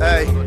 Hey.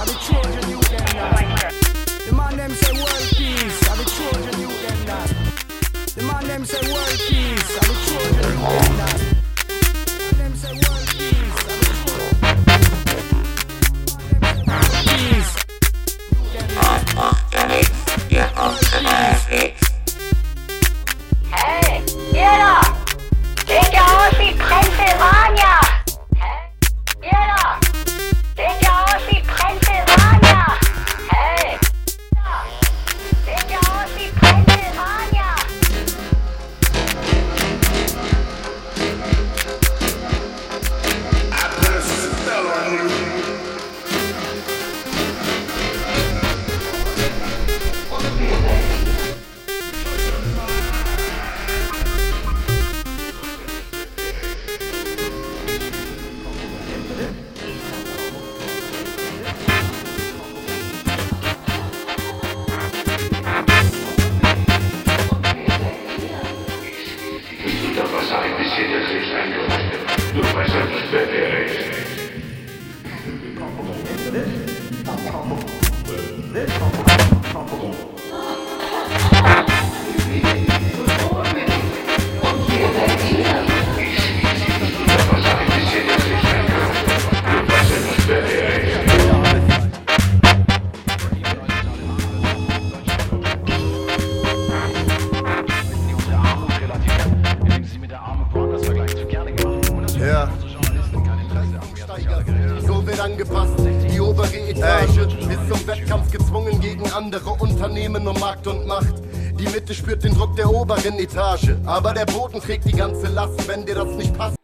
I be Trojan you them. The man them say world peace, I be Trojan you them. The man them say world peace, you them. spürt den Druck der oberen Etage. Aber der Boden trägt die ganze Last, wenn dir das nicht passt,